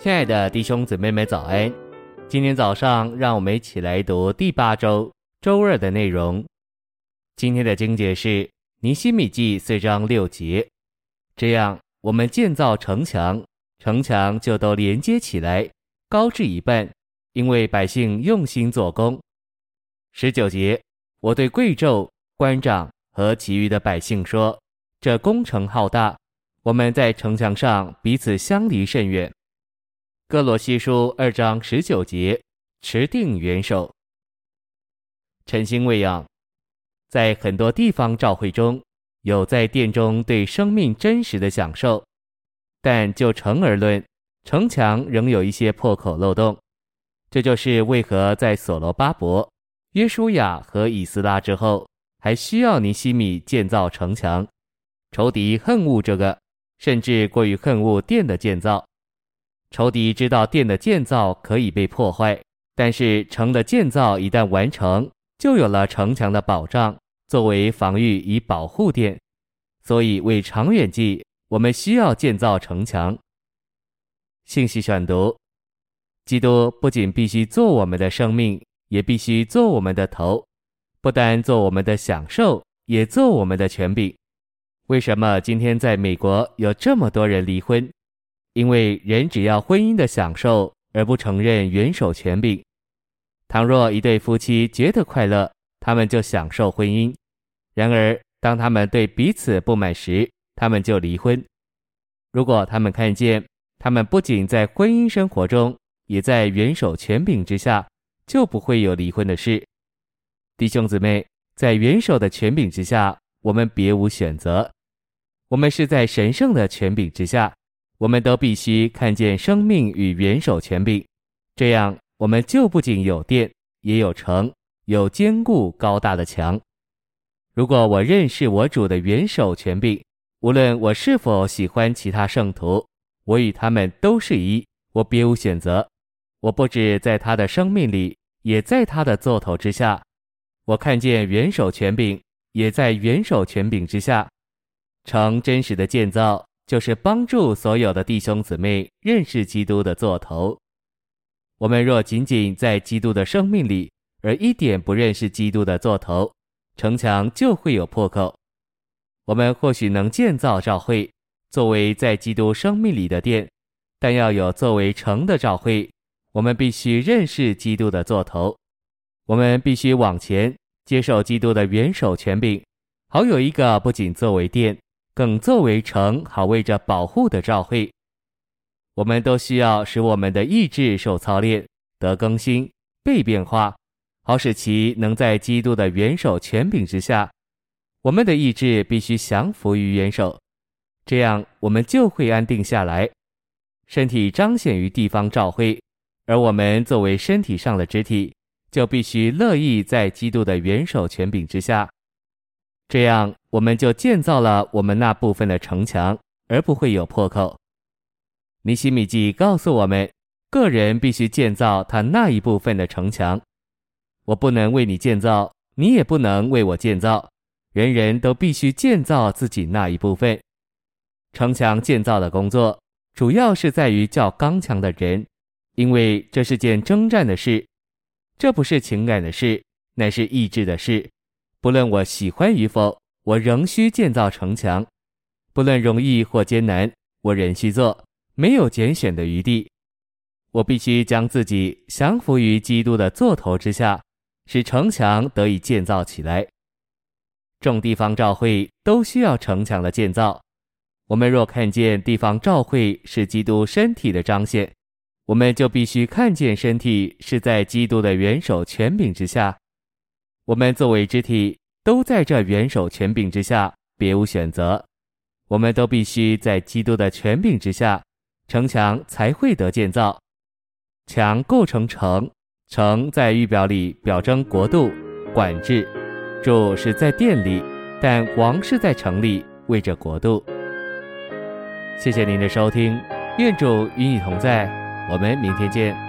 亲爱的弟兄姊妹们，早安！今天早上，让我们一起来读第八周周二的内容。今天的经解是尼希米记四章六节。这样，我们建造城墙，城墙就都连接起来，高至一半，因为百姓用心做工。十九节，我对贵胄、官长和其余的百姓说：这工程浩大，我们在城墙上彼此相离甚远。歌罗西书二章十九节，持定元首。晨星喂养，在很多地方教会中有在殿中对生命真实的享受，但就城而论，城墙仍有一些破口漏洞。这就是为何在所罗巴伯、约书亚和以斯拉之后，还需要尼西米建造城墙。仇敌恨恶这个，甚至过于恨恶殿的建造。仇敌知道殿的建造可以被破坏，但是城的建造一旦完成，就有了城墙的保障，作为防御以保护殿。所以为长远计，我们需要建造城墙。信息选读：基督不仅必须做我们的生命，也必须做我们的头，不单做我们的享受，也做我们的权柄。为什么今天在美国有这么多人离婚？因为人只要婚姻的享受，而不承认元首权柄。倘若一对夫妻觉得快乐，他们就享受婚姻；然而，当他们对彼此不满时，他们就离婚。如果他们看见他们不仅在婚姻生活中，也在元首权柄之下，就不会有离婚的事。弟兄姊妹，在元首的权柄之下，我们别无选择。我们是在神圣的权柄之下。我们都必须看见生命与元首权柄，这样我们就不仅有殿，也有城，有坚固高大的墙。如果我认识我主的元首权柄，无论我是否喜欢其他圣徒，我与他们都是一，我别无选择。我不止在他的生命里，也在他的座头之下。我看见元首权柄，也在元首权柄之下，城真实的建造。就是帮助所有的弟兄姊妹认识基督的座头。我们若仅仅在基督的生命里，而一点不认识基督的座头，城墙就会有破口。我们或许能建造教会，作为在基督生命里的殿，但要有作为城的教会，我们必须认识基督的座头。我们必须往前接受基督的元首权柄，好有一个不仅作为殿。更作为城好为着保护的照会，我们都需要使我们的意志受操练、得更新、被变化，好使其能在基督的元首权柄之下。我们的意志必须降服于元首，这样我们就会安定下来。身体彰显于地方照会，而我们作为身体上的肢体，就必须乐意在基督的元首权柄之下。这样，我们就建造了我们那部分的城墙，而不会有破口。尼西米记告诉我们，个人必须建造他那一部分的城墙。我不能为你建造，你也不能为我建造，人人都必须建造自己那一部分。城墙建造的工作，主要是在于较刚强的人，因为这是件征战的事，这不是情感的事，乃是意志的事。不论我喜欢与否，我仍需建造城墙；不论容易或艰难，我仍需做，没有拣选的余地。我必须将自己降服于基督的座头之下，使城墙得以建造起来。众地方教会都需要城墙的建造。我们若看见地方教会是基督身体的彰显，我们就必须看见身体是在基督的元首权柄之下。我们作为肢体，都在这元首权柄之下，别无选择。我们都必须在基督的权柄之下，城墙才会得建造。墙构成城，城在预表里表征国度管制。主是在殿里，但王是在城里为着国度。谢谢您的收听，愿主与你同在，我们明天见。